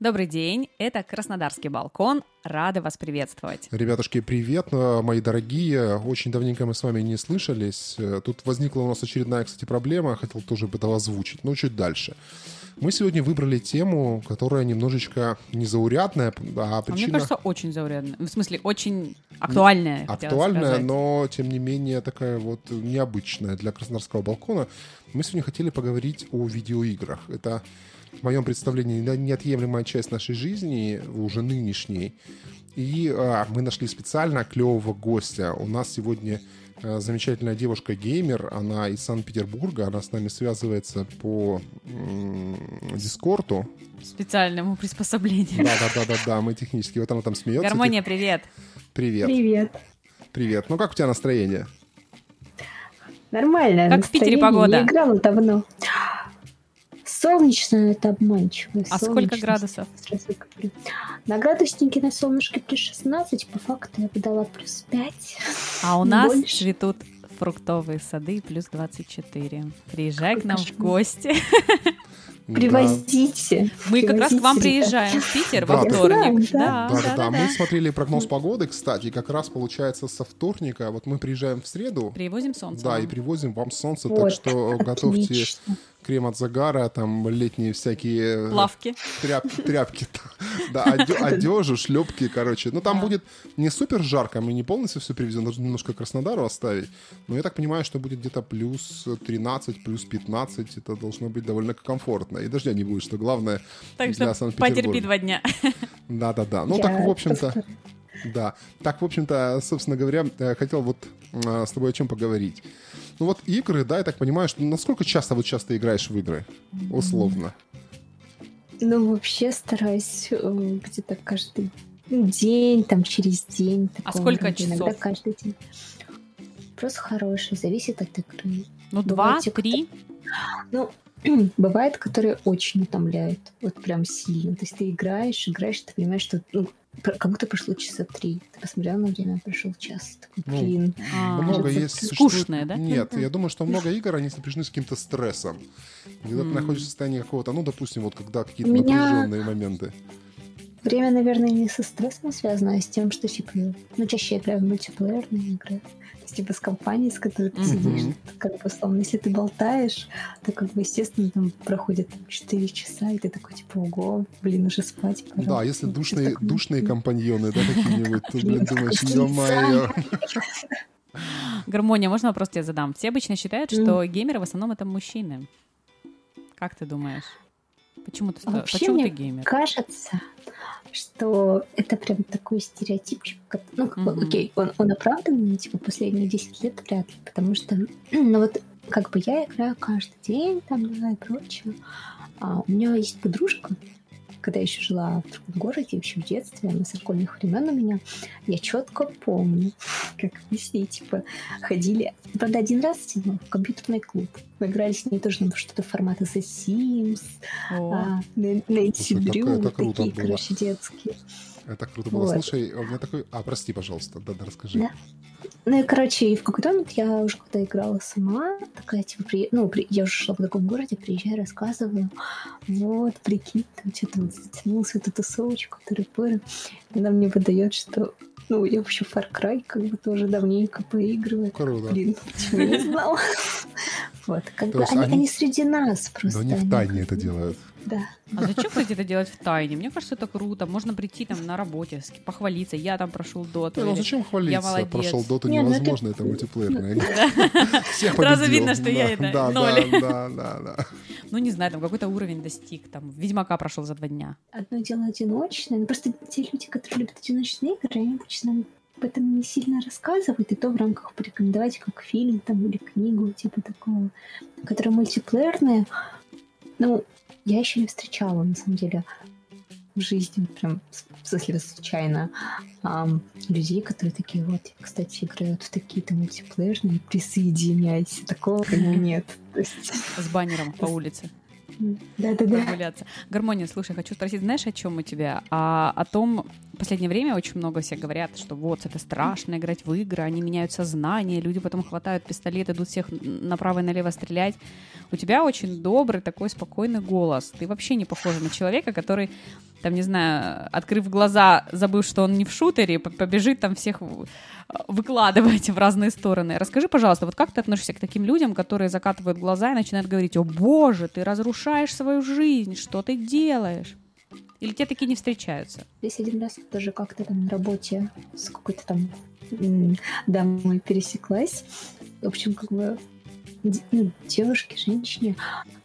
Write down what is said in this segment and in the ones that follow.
Добрый день, это Краснодарский балкон. Рада вас приветствовать. Ребятушки, привет, э, мои дорогие. Очень давненько мы с вами не слышались. Э, Тут возникла у нас очередная, кстати, проблема. Хотел тоже это озвучить, но чуть дальше. Мы сегодня выбрали тему, которая немножечко незаурядная, а А причина... мне кажется, очень заурядная. В смысле, очень актуальная. актуальная, но тем не менее такая вот необычная для Краснодарского балкона. Мы сегодня хотели поговорить о видеоиграх. Это в моем представлении не- неотъемлемая часть нашей жизни, уже нынешней. И а, мы нашли специально клевого гостя. У нас сегодня а, замечательная девушка-геймер, она из Санкт-Петербурга, она с нами связывается по м, Дискорду. Специальному приспособлению. Да-да-да-да-да, мы технически. Вот она там смеется. Гармония, привет. Привет. Привет. Привет. Ну как у тебя настроение? Нормально. Как в Питере погода? Не играла давно. Солнечно, это обманчиво. А сколько градусов? На градуснике на солнышке плюс 16, по факту я бы дала плюс 5. А у нас Больше. цветут фруктовые сады плюс 24. Приезжай к Какой нам в кошмар. гости. Привозите. Мы как раз к вам приезжаем в Питер Да, во вторник. Да, Да, да, да. Мы смотрели прогноз погоды, кстати, и как раз получается со вторника. Вот мы приезжаем в среду. Привозим солнце. Да, и привозим вам солнце, Вот, так что готовьте крем от загара, там летние всякие Плавки. тряп- тряпки, да, одежу, шлепки, короче. Ну, там Да. будет не супер жарко, мы не полностью все привезем, нужно немножко Краснодару оставить. Но я так понимаю, что будет где-то плюс 13, плюс 15, это должно быть довольно комфортно. И дождя не будет, что главное Так для что потерпи два дня. Да-да-да. Ну, Я так, в общем-то, да. Так, в общем-то, собственно говоря, э, хотел вот э, с тобой о чем поговорить. Ну вот игры, да, я так понимаю, что насколько часто вот часто играешь в игры? Условно. Ну, вообще стараюсь э, где-то каждый день, там, через день. А сколько рода. Иногда часов? каждый день. Просто хороший, зависит от игры. Ну, два, Бывайте три. Ну, бывает, которые очень утомляют. Вот прям сильно. То есть ты играешь, играешь, ты понимаешь, что ну, как будто прошло часа три. Ты посмотрел на время, прошел час. Такой, Ну, блин. А, много есть... скучное, существует- да? Нет, я думаю, что много игр, они сопряжены с каким-то стрессом. Когда ты находишься в состоянии какого-то, ну, допустим, вот когда какие-то напряженные моменты. Время, наверное, не со стрессом связано, а с тем, что, типа, ну, чаще я играю в мультиплеерные игры. Типа, с компанией, с которой ты Мгм. сидишь, ты как бы, условно, если ты болтаешь, то, как бы, естественно, там проходит там, 4 часа, и ты такой, типа, ого, блин, уже спать пора. Да, если Ну, душные, такой, душные «М, компаньоны, да, какие-нибудь, то, блин, думаешь, ё-моё. Гармония, можно вопрос тебе задам? Все обычно считают, что геймеры в основном это мужчины. Как ты думаешь? Почему ты, Вообще почему мне ты геймер? кажется, что это прям такой стереотипчик. как- Ну, как бы, окей, он, он оправданный, типа, последние 10 лет вряд ли, потому что, ну вот, как бы я играю каждый день, там, да, и прочее. А у меня есть подружка, когда я еще жила в другом городе, еще в детстве, со школьных времен у меня, я четко помню, как мы с ней, типа, ходили, правда, один раз ну, в компьютерный клуб. Мы играли с ней тоже на что-то формата The Sims, а, на, на Слушай, Дрю, такие, было. короче, детские. Это круто было. Вот. Слушай, у меня такой... А, прости, пожалуйста, да, да, расскажи. Да. Ну и, короче, в какой-то момент я уже когда играла сама, такая, типа, при... ну, при... я уже шла в таком городе, приезжаю, рассказываю, вот, прикинь, там что-то вот затянулась эту тусовочку, тыры-пыры. Она мне выдает, что, ну, я вообще Far Cry как бы тоже давненько поигрываю. Круто. Блин, почему не знала? Вот, как бы они, среди нас просто. Но они в тайне это делают. Да. А зачем, кстати, это делать в тайне? Мне кажется, это круто. Можно прийти там на работе, похвалиться. Я там прошел доту. Ну зачем хвалиться? молодец. Прошел доту Не, ну это- невозможно, это мультиплеерное. Всех Сразу победил. видно, что я это да. Да, да, да, да. Ну, не знаю, там какой-то уровень достиг. Там Ведьмака прошел за два дня. Одно дело одиночное. Ну, просто те люди, которые любят одиночные игры, они обычно об этом не сильно рассказывают, и то в рамках порекомендовать как фильм там, или книгу, типа такого. Которые мультиплеерные, ну, я еще не встречала, на самом деле, в жизни, прям, в смысле, случайно, ам, людей, которые такие, вот, я, кстати, играют в такие-то мультиплеерные, присоединяйся. Такого нет. С баннером по улице. да-да-да. прогуляться. Гармония, слушай, хочу спросить, знаешь, о чем у тебя? А, о том, в последнее время очень много все говорят, что вот, это страшно играть в игры, они меняют сознание, люди потом хватают пистолет, идут всех направо и налево стрелять. У тебя очень добрый такой спокойный голос. Ты вообще не похожа на человека, который там, не знаю, открыв глаза, забыв, что он не в шутере, побежит там всех выкладывать в разные стороны. Расскажи, пожалуйста, вот как ты относишься к таким людям, которые закатывают глаза и начинают говорить, о боже, ты разрушаешь свою жизнь, что ты делаешь? Или те такие не встречаются? Здесь один раз тоже как-то там на работе с какой-то там дамой пересеклась. В общем, как бы ну, девушке, женщине,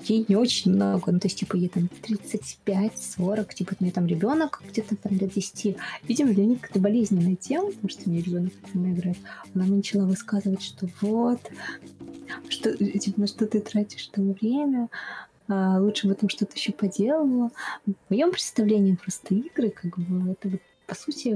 ей не очень много, ну, то есть, типа, ей там 35-40, типа, у нее там ребенок где-то там до 10. Видимо, для них это болезненная тема, потому что у нее ребенок играет. Она мне начала высказывать, что вот, что, типа, на что ты тратишь там время, лучше бы там что-то еще поделала. В моем представлении просто игры, как бы, это вот, по сути,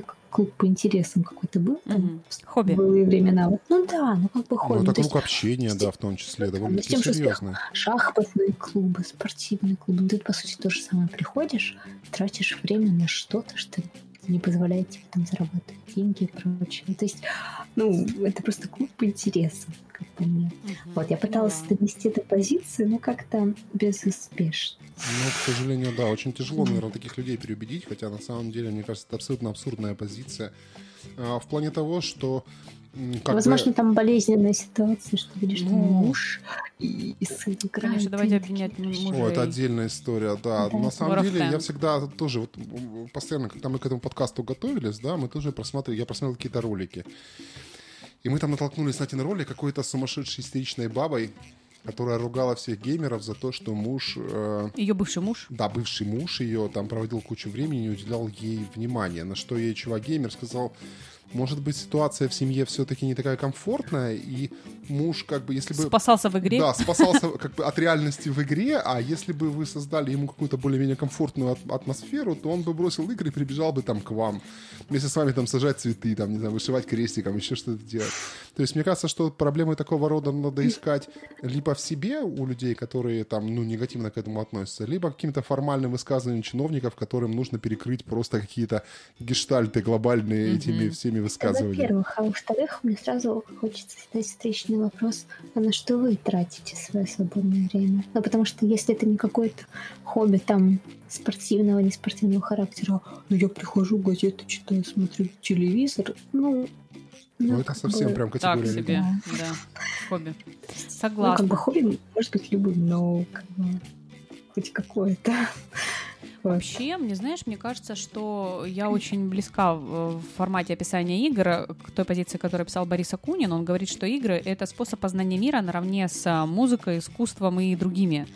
как клуб по интересам какой-то был там Мгм. Хобби. в былые времена. Вот, ну да, ну как бы Ну, хобби. это То есть круг общения, да, в том числе, ну, довольно-таки с тем, что серьезно. шахматные клубы, спортивные клубы. Ну, Ты, по сути, то же самое приходишь, тратишь время на что-то, что не позволяет тебе там зарабатывать деньги и прочее. Ну, То есть, ну, это просто клуб по интересам, как по мне. Вот, я пыталась да. донести эту позицию, но как-то безуспешно. Ну, к сожалению, да, очень тяжело, наверное, таких людей переубедить, хотя на самом деле, мне кажется, это абсолютно абсурдная позиция. А, в плане того, что как Возможно, бы, там болезненная ситуация, что видишь, там Ну. муж и, и сын играют. Конечно, давайте обвинять что- мужей. О, это отдельная история, да. Да. На самом War деле, я всегда тоже вот постоянно, когда мы к этому подкасту готовились, да, мы тоже просматривали, я просмотрел какие-то ролики. И мы там натолкнулись, на ролик какой-то сумасшедшей истеричной бабой, которая ругала всех геймеров за то, что муж э, Ее бывший муж. да, бывший муж ее там проводил кучу времени и уделял ей внимания. На что ей чувак-геймер сказал, может быть, ситуация в семье все-таки не такая комфортная, и муж как бы, если бы... Спасался в игре. Да, спасался как бы от реальности в игре, а если бы вы создали ему какую-то более-менее комфортную атмосферу, то он бы бросил игры и прибежал бы там к вам. Вместе с вами там сажать цветы, там, не знаю, вышивать крестиком, еще что-то делать. То есть мне кажется, что проблемы такого рода надо искать либо в себе у людей, которые там, ну, негативно к этому относятся, либо каким-то формальным высказыванием чиновников, которым нужно перекрыть просто какие-то гештальты глобальные этими всеми высказываниями. Во-первых, а во-вторых, мне сразу хочется задать встречный вопрос, а на что вы тратите свое свободное время? Ну, потому что если это не какое-то хобби там спортивного, не спортивного характера, ну, я прихожу, газеты читаю, смотрю телевизор, ну... Ну, это как совсем бы, прям Так категория. себе, Да. да. Хобби. Ну, как Согласна. бы хобби может быть любым, но как бы хоть какое-то. Вообще, мне знаешь, мне кажется, что я очень близка в, в формате описания игр к той позиции, которую писал Борис Акунин. Он говорит, что игры — это способ познания мира наравне с а, музыкой, искусством и другими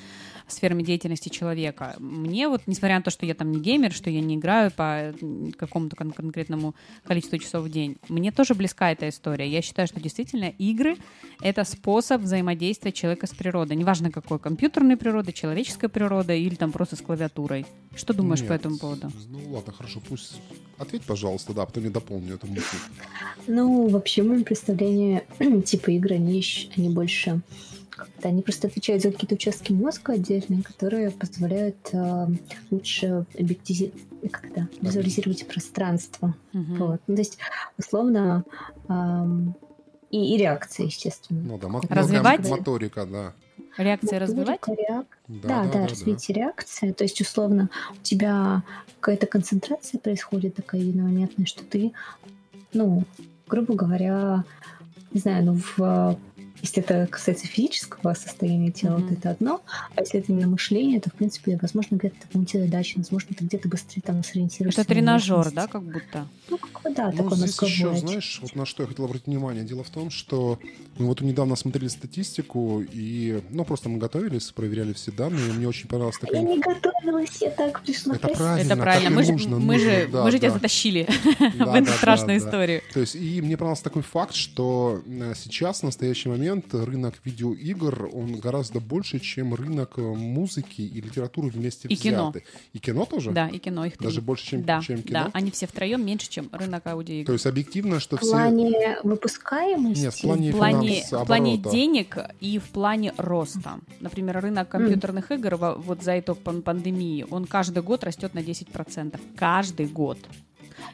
сферами деятельности человека. Мне вот, несмотря на то, что я там не геймер, что я не играю по какому-то кон- конкретному количеству часов в день, мне тоже близка эта история. Я считаю, что действительно игры — это способ взаимодействия человека с природой. Неважно, какой компьютерной природы, человеческой природы или там просто с клавиатурой. Что думаешь по Нет. этому поводу? Ну ладно, хорошо, пусть ответь, пожалуйста, да, а потом я дополню эту мысль. Ну, вообще, в моем представлении, типа игры, они, они больше как-то, они просто отвечают за какие-то участки мозга отдельные, которые позволяют э, лучше объектизи- как-то визуализировать пространство. Мгм. Вот. Ну, то есть, условно, ам, и, и реакции, естественно. Ну да, мот- Развивать? моторика, да. Реакции развивать? Реак- Да, Да, да, развитие реакции. То есть, условно, у тебя какая-то концентрация происходит такая единомоментная, что ты, ну, грубо говоря, не знаю, ну, в если это касается физического состояния тела, Мгм. то это одно, а если это именно мышление, то, в принципе, возможно, где-то ты помните задачи, возможно, ты где-то быстрее там сориентируешься. Это на тренажер, да, как будто? Ну, как бы, да, Ну, такой здесь еще, знаешь, вот на что я хотел обратить внимание. Дело в том, что мы вот недавно смотрели статистику, и, ну, просто мы готовились, проверяли все данные, и мне очень понравилась Я такая... не готовилась, я так пришла. Это правильно, Это правильно. Мы же, нужно, мы нужно, же, да, мы же тебя да. затащили в эту страшную историю. То есть, и мне понравился такой факт, что сейчас, в настоящий момент, рынок видеоигр, он гораздо больше, чем рынок э, музыки и литературы вместе И кино. взяты. И кино тоже? Да, и кино их три. Даже больше, чем, да, чем кино? да, они все втроем меньше, чем рынок аудиоигр. То есть, объективно, что В все... плане выпускаемости? Нет, в плане в плане, в плане денег и в плане роста. Например, рынок компьютерных игр во- вот за итог пан- пандемии, он каждый год растет на 10%. Каждый год.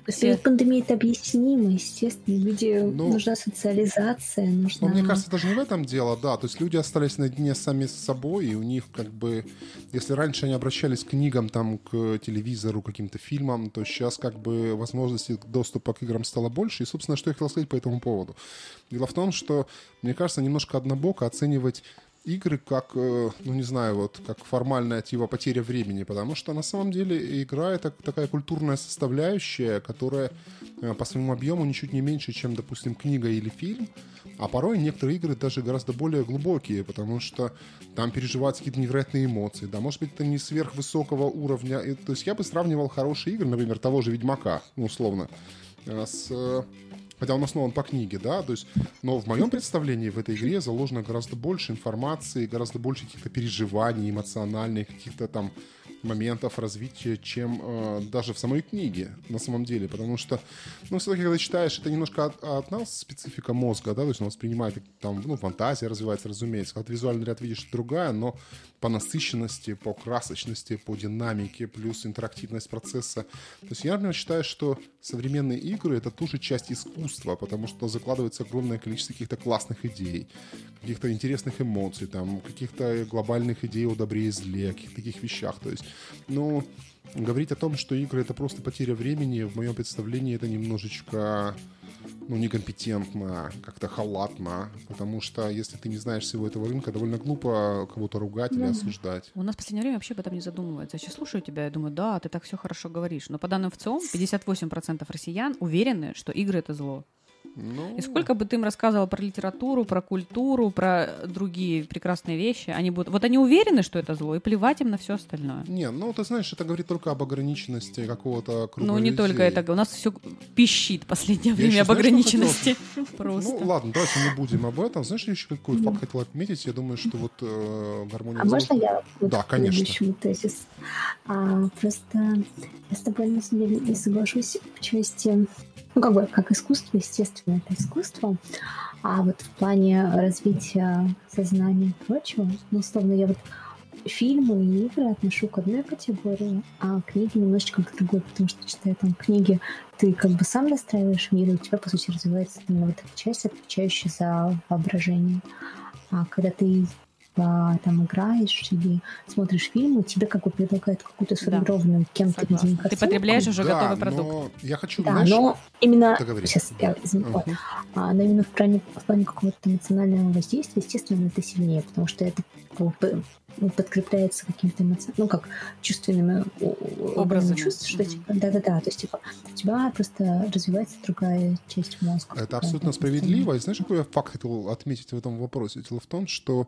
После пандемии это объяснимо, естественно. Люди ну, нужна социализация, нужна... Ну, мне кажется, даже не в этом дело, да. То есть люди остались наедине сами с собой, и у них как бы... Если раньше они обращались к книгам, там, к телевизору, каким-то фильмам, то сейчас как бы возможности доступа к играм стало больше. И, собственно, что я хотел сказать по этому поводу. Дело в том, что, мне кажется, немножко однобоко оценивать игры как, э, ну не знаю, вот как формальная типа потеря времени, потому что на самом деле игра это такая культурная составляющая, которая э, по своему объему ничуть не меньше, чем, допустим, книга или фильм, а порой некоторые игры даже гораздо более глубокие, потому что там переживаются какие-то невероятные эмоции, да, может быть, это не сверхвысокого уровня, то есть я бы сравнивал хорошие игры, например, того же Ведьмака, ну, условно, э, с хотя он основан по книге, да, то есть, но в моем представлении в этой игре заложено гораздо больше информации, гораздо больше каких-то переживаний эмоциональных, каких-то там моментов развития, чем э, даже в самой книге, на самом деле. Потому что, ну, все-таки, когда читаешь, это немножко от, от нас специфика мозга, да, то есть он воспринимает, там, ну, фантазия развивается, разумеется. Когда ты визуальный ряд видишь, другая, но по насыщенности, по красочности, по динамике, плюс интерактивность процесса. То есть я, например, считаю, что современные игры — это тоже часть искусства, потому что закладывается огромное количество каких-то классных идей, каких-то интересных эмоций, там, каких-то глобальных идей о добре и зле, каких-то таких вещах. То есть, ну, говорить о том, что игры — это просто потеря времени, в моем представлении это немножечко ну, некомпетентно, как-то халатно, потому что если ты не знаешь всего этого рынка, довольно глупо кого-то ругать да. или осуждать. У нас в последнее время вообще об этом не задумывается. Я сейчас слушаю тебя и думаю, да, ты так все хорошо говоришь. Но по данным ВЦИОМ, 58% россиян уверены, что игры — это зло. Ну... И сколько бы ты им рассказывал про литературу, про культуру, про другие прекрасные вещи, они будут... Вот они уверены, что это зло, и плевать им на все остальное. Не, ну ты знаешь, это говорит только об ограниченности какого-то круга Ну не людей. только это, у нас все пищит в последнее время об ограниченности. Просто. Ну ладно, давайте не будем об этом. Знаешь, я еще какой факт хотел отметить? Я думаю, что вот э, гармония... А можно я? Да, конечно. Тезис? А, просто я с тобой на самом деле не соглашусь в части ну, как бы, как искусство, естественно, это искусство. А вот в плане развития сознания и прочего, ну, условно, я вот фильмы и игры отношу к одной категории, а книги немножечко к другой, потому что, читая там книги, ты как бы сам настраиваешь мир, и у тебя, по сути, развивается именно вот эта часть, отвечающая за воображение. А когда ты там играешь или смотришь фильмы, тебе как бы предлагают какую-то сформированную да. кем-то Ты потребляешь уже да, готовый продукт. Но я хочу, да, знаешь, но именно сейчас я uh-huh. а, но именно в плане, в плане какого-то эмоционального воздействия, естественно, это сильнее, потому что это ну, подкрепляется каким-то эмоциональным, ну, как чувственными образами чувств, что, типа, да-да-да, то есть, типа, у тебя просто развивается другая часть мозга. Это абсолютно справедливо. И знаешь, какой я факт хотел отметить в этом вопросе? Дело в том, что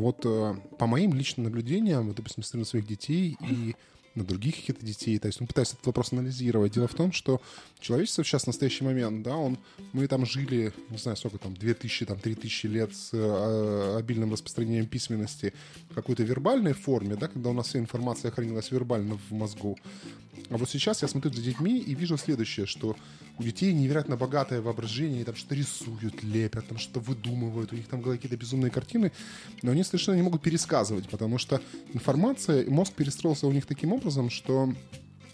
вот э, по моим личным наблюдениям, вот, допустим, на своих детей и на других каких-то детей. То есть он пытается этот вопрос анализировать. Дело в том, что человечество сейчас в настоящий момент, да, он, мы там жили, не знаю, сколько там, 2000, там, 3000 лет с э, обильным распространением письменности в какой-то вербальной форме, да, когда у нас вся информация хранилась вербально в мозгу. А вот сейчас я смотрю за детьми и вижу следующее, что у детей невероятно богатое воображение, они там что-то рисуют, лепят, там что-то выдумывают, у них там какие-то безумные картины, но они совершенно не могут пересказывать, потому что информация, мозг перестроился у них таким образом, что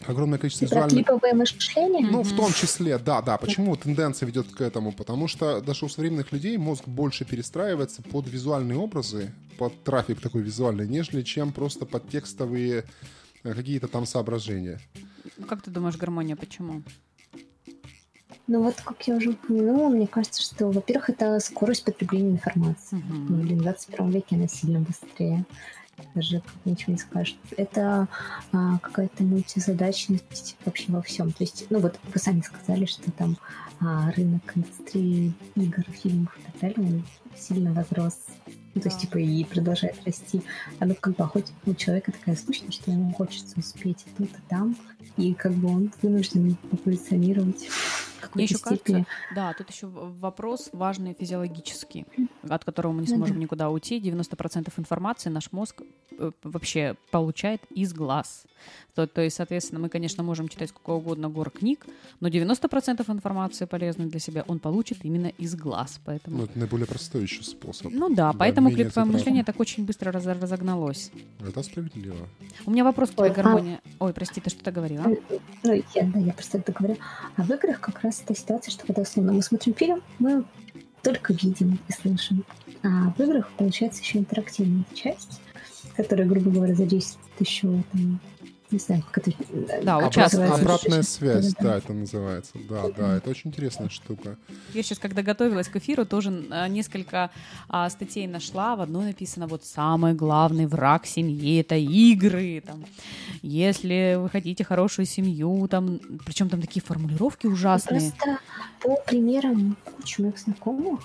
огромное количество визуальных... клиповое мышление? Ну, в том числе, да, да. Почему тенденция ведет к этому? Потому что даже у современных людей мозг больше перестраивается под визуальные образы, под трафик такой визуальный, нежели чем просто под текстовые какие-то там соображения. Как ты думаешь, гармония, почему? Ну вот, как я уже упомянула, мне кажется, что, во-первых, это скорость потребления информации. Mm-hmm. Ну, в 21 веке она сильно быстрее. Даже как ничего не скажешь. Это а, какая-то мультизадачность вообще во всем. То есть, ну вот вы сами сказали, что там а, рынок индустрии игр, фильмов и так далее, он сильно возрос ну, то есть, типа, и продолжает расти. А ну, как бы, хоть у человека такая сущность, что ему хочется успеть и тут, и там, и как бы он вынужден позиционировать мне еще степени. кажется, да, тут еще вопрос важный физиологический, от которого мы не сможем да. никуда уйти. 90% информации наш мозг э, вообще получает из глаз. То, то есть, соответственно, мы, конечно, можем читать сколько угодно гор книг, но 90% информации полезной для себя он получит именно из глаз. Поэтому... Ну, это наиболее простой еще способ. Ну да, Да, поэтому цифровой. мышление так очень быстро раз- разогналось. Это справедливо. У меня вопрос к тебе, Ой, а- Гармония. Ой, прости, ты что-то говорила? Ну, я, да, я просто это говорю. А в играх как раз эта ситуация, что когда условно мы смотрим фильм, мы только видим и слышим. А в играх получается еще интерактивная часть, которая, грубо говоря, задействует еще там, не знаю, как это... Да, как участвует. называется? Обратная связь, да, это называется. Да, да, это очень интересная штука. Я сейчас, когда готовилась к эфиру, тоже а, несколько а, статей нашла. В одной написано вот самый главный враг семьи это игры. Там, если вы хотите хорошую семью, там, причем там такие формулировки ужасные. Просто по примерам кучи моих знакомых,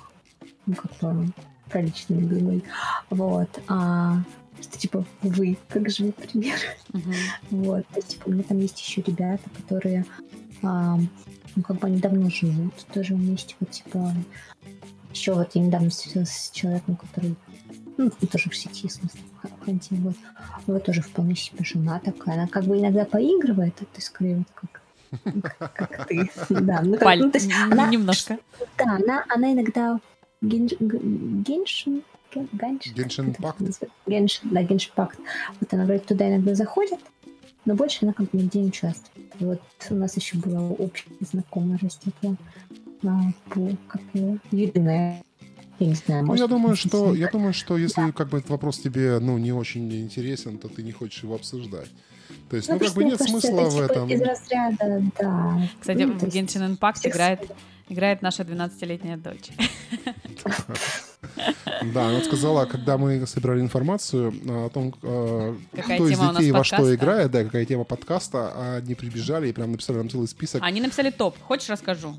ну, как бы, про личные говорю, вот, а, что, типа, вы, как живой пример, Мгм. вот, то есть, типа, у меня там есть еще ребята, которые, а, ну, как бы они давно живут, тоже вместе, вот, типа, еще вот я недавно встретилась с человеком, который, ну, тоже в сети, в смысле, в Ханте, вот, вот тоже вполне себе жена такая, она как бы иногда поигрывает, а ты скорее вот как как, как ты, да, ну, как, Паль- ну, то есть она- немножко. да, она, она иногда геншин, ген- ганш- как Impact? называется? Геншин, да, геншпакт. Вот она, говорит, туда иногда заходит, но больше она как бы нигде не участвует. И вот у нас еще была общая знакомая растекла а, по, как его, Юрина. Я не знаю, Ну, может я думаю, что я думаю, что если как бы этот вопрос тебе ну не очень интересен, то ты не хочешь его обсуждать. То есть, ну, как просто бы мне нет кажется, смысла это, в типа этом. Из разряда, да. Кстати, Ну, в есть Genshin Impact всех играет. Играет наша 12-летняя дочь. Да, она сказала, когда мы собирали информацию а, о том, э, Какая кто из детей во что играет, да, какая тема подкаста, а они прибежали и прям написали нам целый список. Они написали топ. Хочешь, расскажу?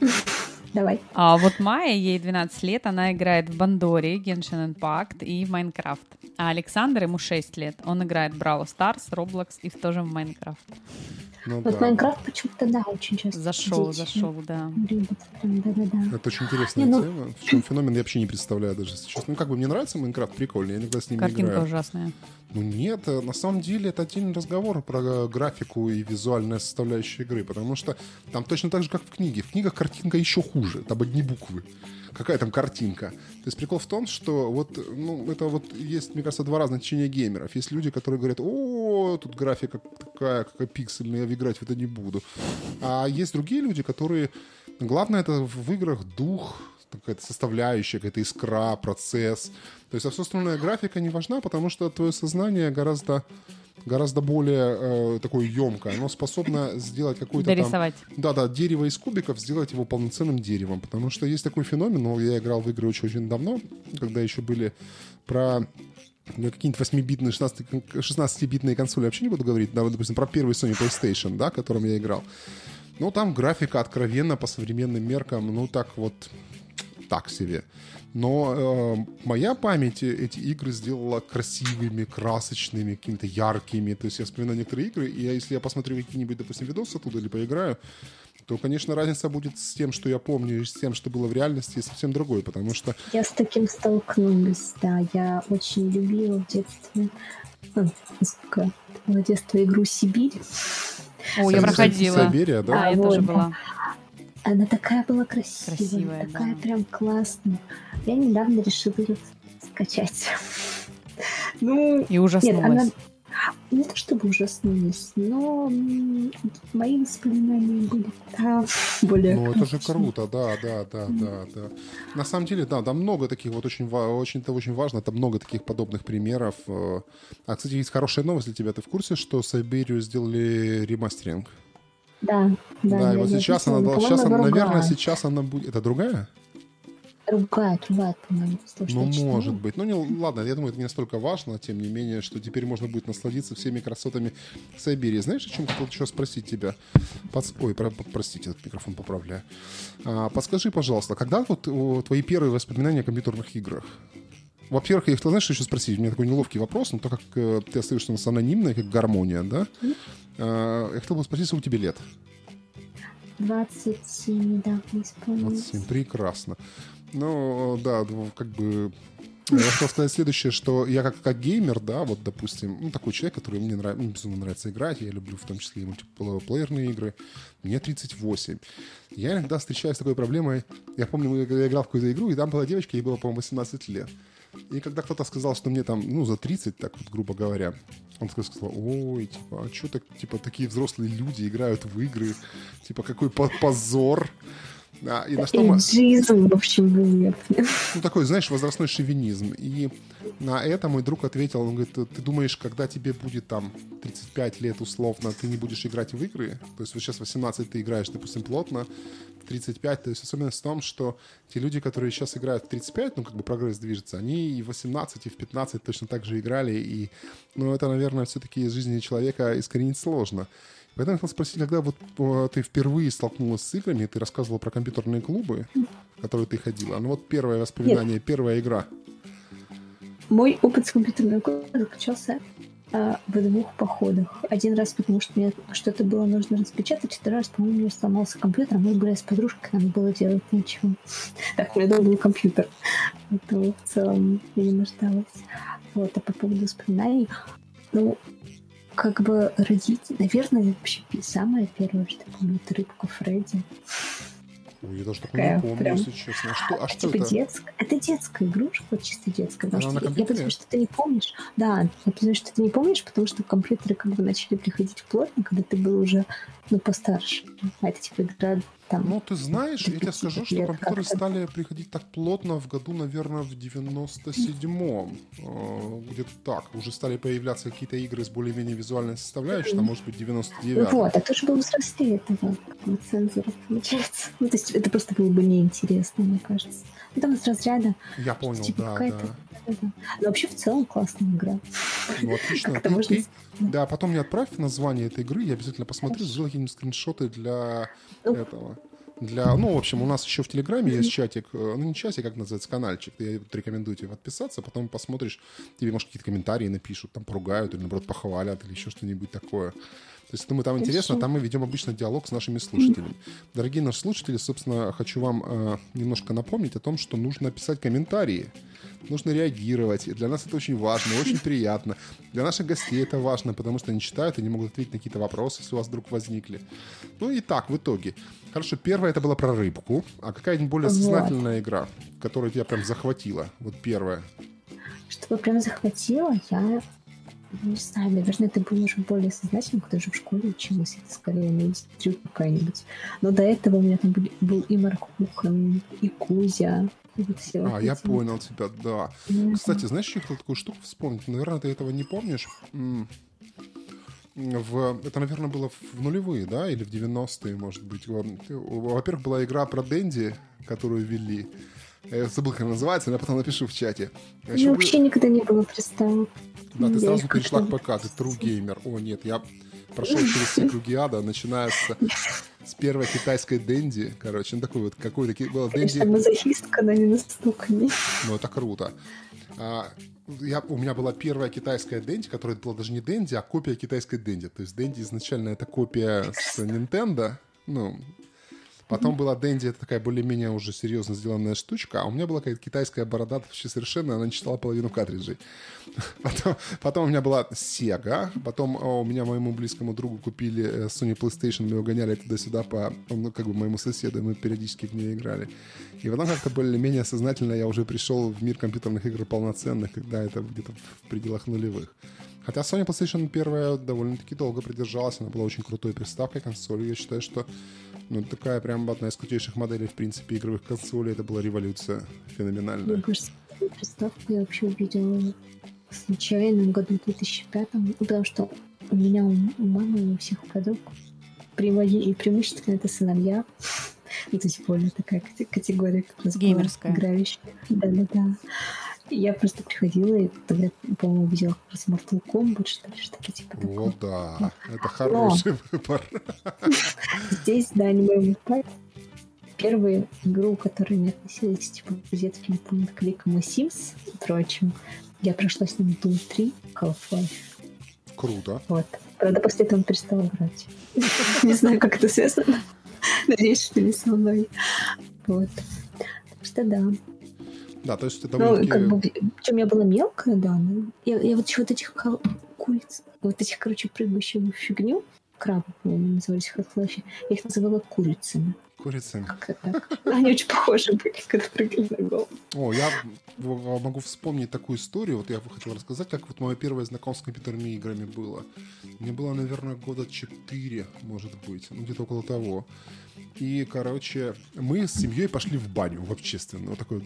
Давай. А вот Майя, ей 12 лет, она играет в Бандоре, Genshin Impact и в Майнкрафт. А Александр, ему 6 лет, он играет в Brawl Stars, Roblox и тоже в Майнкрафт. Ну Вот да. Майнкрафт почему-то, да, очень часто Зашел, дети зашел, да. любят. Прям, да-да-да. Это очень интересная Не, ну- тема. В чем феномен, я вообще не представляю даже сейчас. Ну, как бы мне нравится Майнкрафт, прикольный, я иногда с ним Картинка играю. ужасная. Ну нет, э, на самом деле это отдельный разговор про графику и визуальная составляющая игры, потому что там точно так же, как в книге. В книгах картинка еще хуже, там одни буквы. Какая там картинка? То есть прикол в том, что вот, ну, это вот есть, мне кажется, два разных течения геймеров. Есть люди, которые говорят, о, тут графика такая, какая пиксельная, я играть в это не буду. А есть другие люди, которые... Главное это в играх дух, какая-то составляющая, какая-то искра, процесс. То есть, а все остальное графика не важна, потому что твое сознание гораздо гораздо более э, такое емкое. Оно способно сделать какой-то там... Дорисовать. Да-да, дерево из кубиков, сделать его полноценным деревом. Потому что есть такой феномен, ну, я играл в игры очень-очень давно, когда еще были про ну, какие-нибудь 8-битные, 16 16-битные консоли, вообще не буду говорить, да, вот, допустим, про первый Sony PlayStation, да, которым я играл. Ну, там графика откровенно по современным меркам, ну, так вот, так себе. Но э, моя память эти игры сделала красивыми, красочными, какими-то яркими. То есть я вспоминаю некоторые игры, и я, если я посмотрю какие-нибудь, допустим, видосы оттуда или поиграю, то, конечно, разница будет с тем, что я помню, и с тем, что было в реальности, совсем другой, потому что Я с таким столкнулась, да. Я очень любила в детстве, ну, насколько это было детство, игру «Сибирь». О, я проходила. Сибирия, да? Да, я А, тоже вот, была. Она такая была красивая, Красивая, такая да. прям классная. Я недавно решила ее скачать. Ну, И нет, ужаснулась. она не то чтобы ужаснулась, но мои воспоминания были да, более... Ну, это же круто, да, да, да, да, да. На самом деле, да, там много таких вот очень, очень, это очень важно, там много таких подобных примеров. А, кстати, есть хорошая новость для тебя. Ты в курсе, что Сайберию сделали ремастеринг? Да, да. Да, и вот сейчас она, но, дол- сейчас, она- наверное, сейчас она будет... Это другая? Ругает, ругает, по-моему. Ну, может быть. Ну, не, ладно, я думаю, это не настолько важно, тем не менее, что теперь можно будет насладиться всеми красотами Сайберии. Знаешь, о чем хотел еще спросить тебя? Подс- Ой, про- простите, этот микрофон поправляю. А, подскажи, пожалуйста, когда вот твои первые воспоминания о компьютерных играх? Во-первых, я хотел, знаешь, еще спросить? У меня такой неловкий вопрос, но так как э, ты остаешься у нас анонимной, как гармония, да? А, я хотел бы спросить, сколько тебе лет? 27 недавно исполнилось. 27. Прекрасно. Ну, да, как бы Я хотел сказать следующее, что я как, как геймер, да, вот, допустим, ну, такой человек, который мне нравится, ну, безумно нравится играть, я люблю в том числе и мультиплеерные игры, мне 38. Я иногда встречаюсь с такой проблемой, я помню, я играл в какую-то игру, и там была девочка, ей было, по-моему, 18 лет. И когда кто-то сказал, что мне там, ну, за 30, так вот, грубо говоря, он сказал, ой, типа, а что так, типа, такие взрослые люди играют в игры, типа, какой позор. А, и на что мы... Эйджизм, в общем, внезапно. Ну, такой, знаешь, возрастной шовинизм. И на это мой друг ответил, он говорит, ты думаешь, когда тебе будет там 35 лет условно, ты не будешь играть в игры? То есть вот сейчас 18 ты играешь, допустим, плотно, 35, то есть особенность в том, что те люди, которые сейчас играют в 35, ну, как бы прогресс движется, они и в 18, и в 15 точно так же играли, и, ну, это, наверное, все-таки из жизни человека искоренить сложно. Поэтому я хотел спросить, когда вот ты впервые столкнулась с играми, ты рассказывала про компьютерные клубы, в которые ты ходила. Ну вот первое воспоминание, Нет. первая игра. Мой опыт с компьютерным клубом заключался а, в двух походах. Один раз, потому что мне что-то было нужно распечатать, второй раз, по-моему, у меня сломался компьютер, а мы были с подружкой, нам было делать нечего. Так, у меня был компьютер. Это в целом я не нуждалась. Вот, а по поводу воспоминаний, ну, как бы родить, наверное, вообще самое первое, что помню, это рыбка Фредди. Ой, я даже такое не помню, прям... если честно. А что, а что типа это? Детск... Это детская игрушка, вот чисто детская. Потому Она что я подумала, что ты не помнишь. Да, я подумала, что ты не помнишь, потому что компьютеры как бы начали приходить плотно, когда ты был уже, ну, постарше. А это типа игра там... Ну, ты знаешь, я тебе скажу, что компьютеры стали приходить так плотно в году, наверное, в 97-м. Э, где-то так. Уже стали появляться какие-то игры с более-менее визуальной составляющей, там, может быть, 99 Вот, а тоже был взрослее этого цензора, получается. Ну, то есть это просто было бы неинтересно, мне кажется. Ну, там из разряда... Я понял, типа, да, да. Но вообще в целом классная игра. Ну, отлично. Как ты, можно... ты, да, потом мне отправь название этой игры, я обязательно посмотрю, сделаю какие-нибудь скриншоты для этого. Для, ну, в общем, у нас еще в Телеграме есть чатик, э, ну, не чатик, как называется, каналчик. Я рекомендую тебе подписаться, потом посмотришь, тебе, может, какие-то комментарии напишут, там, поругают или, наоборот, похвалят или еще что-нибудь такое. То есть, думаю, там интересно, там мы ведем обычно диалог с нашими слушателями. Дорогие наши слушатели, собственно, хочу вам э, немножко напомнить о том, что нужно писать комментарии нужно реагировать. И для нас это очень важно, очень приятно. Для наших гостей это важно, потому что они читают и не могут ответить на какие-то вопросы, если у вас вдруг возникли. Ну и так, в итоге. Хорошо, первая это была про рыбку. А какая-нибудь более сознательная вот. игра, которая тебя прям захватила? Вот первая. Чтобы прям захватила, я не знаю, наверное, это было уже более сознательно, когда уже в школе училась, это скорее на какая-нибудь. Но до этого у меня там был, был и Маркухан, и Кузя, а, я понял тебя, да. Кстати, знаешь, я хотел такую штуку вспомнить? Наверное, ты этого не помнишь. В, это, наверное, было в нулевые, да, или в 90-е, может быть. Во-первых, была игра про Дэнди, которую ввели. Я забыл, как она называется, но я потом напишу в чате. Я вообще никогда не было приставок. Да, ты сразу перешла к ПК, ты true gamer. О, нет, я прошел через все круги ада, начиная с с первой китайской Дэнди, короче, ну такой вот какой-то было Дэнди. Конечно, мазохистка, но не настолько не. Ну это круто. А, я, у меня была первая китайская Дэнди, которая была даже не Дэнди, а копия китайской Дэнди. То есть Дэнди изначально это копия с Nintendo, ну, Потом была Дэнди, это такая более-менее уже серьезно сделанная штучка, а у меня была какая-то китайская борода вообще совершенно, она не читала половину картриджей. Потом, потом у меня была Sega, потом у меня моему близкому другу купили э, Sony PlayStation, мы его гоняли туда-сюда по, ну, как бы моему соседу, мы периодически в нее играли. И потом как-то более-менее сознательно я уже пришел в мир компьютерных игр полноценных, когда это где-то в пределах нулевых. Хотя Sony PlayStation первая довольно-таки долго продержалась, она была очень крутой приставкой консоли. Я считаю, что ну, такая прям одна из крутейших моделей, в принципе, игровых консолей. Это была революция феноменальная. Мне кажется, приставку я вообще увидела случайно в году 2005, потому что у меня, у мамы, и у всех подруг и преимущественно это сыновья. Ну, то есть более такая категория, как раз Геймерская. играющая. Да-да-да. Я просто приходила и тогда, по-моему, увидела как раз Mortal Kombat, что ли, что-то типа такого. О, да, это хороший Но выбор. Здесь, да, не моему папе. Первую игру, которая не относилась, типа, к детским кликам и Sims и прочим, я прошла с ним Doom 3, Half-Life. Круто. Вот. Правда, после этого он перестал играть. Не знаю, как это связано. Надеюсь, что не со мной. Вот. Так что да. Да, то есть это Ну, довольно-таки... как бы, чем я была мелкая, да. ну, я, я вот еще вот этих куриц, вот этих, короче, прыгающих фигню, крабы, по-моему, назывались хохлащи, я их называла курицами. Курицами. Как это так? Они очень похожи были, когда прыгали на голову. О, я в- могу вспомнить такую историю. Вот я бы хотел рассказать, как вот мое первое знакомство с компьютерными играми было. Мне было, наверное, года 4, может быть, ну где-то около того. И, короче, мы с семьей пошли в баню в общественную. Вот такой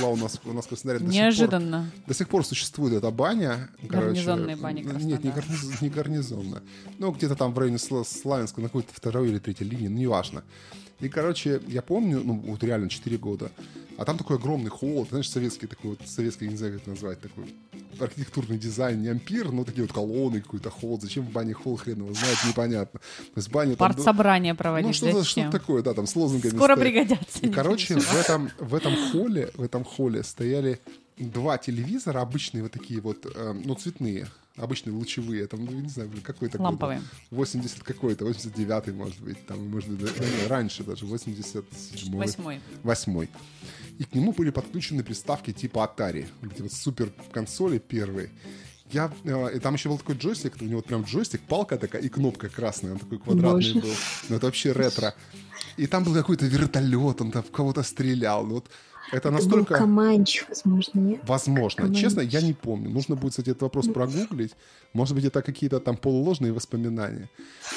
была у нас, у нас в Краснодаре до сих пор- Неожиданно. До сих пор существует эта баня. короче. Гарнизонные бани Нет, не, Краснодара. гарниз- не гарнизонная. Ну, где-то там в районе Сла- Славянска, на какой-то второй или третьей линии, ну, неважно. И, короче, я помню, ну, вот реально 4 года, а там такой огромный холл, знаешь, советский такой вот, советский, я не знаю, как это назвать, такой архитектурный дизайн, не ампир, но такие вот колонны, какой-то холл. Зачем в бане холл, хрен его знает, непонятно. То есть баня там... Партсобрание Ну, проводить что-то, зачем? что такое, да, там с лозунгами Скоро стоят. пригодятся. И, короче, в этом, в этом холле, в этом холле стояли два телевизора, обычные вот такие вот, э, ну, цветные, обычные лучевые, там, ну, не знаю, блин, какой-то год. Ламповые. 80 какой-то, 89 может быть, там, может быть, да, не, раньше даже, 87 Восьмой. восьмой. И к нему были подключены приставки типа Atari, эти вот супер консоли первые. Я, э, и там еще был такой джойстик, у него прям джойстик, палка такая и кнопка красная, он такой квадратный Боже. был. Ну, это вообще ретро. И там был какой-то вертолет, он там в кого-то стрелял. Ну, Вот это Это был настолько... Команч, возможно, нет? Возможно. Команч. Честно, я не помню. Нужно будет, кстати, этот вопрос прогуглить. Может быть, это какие-то там полуложные воспоминания.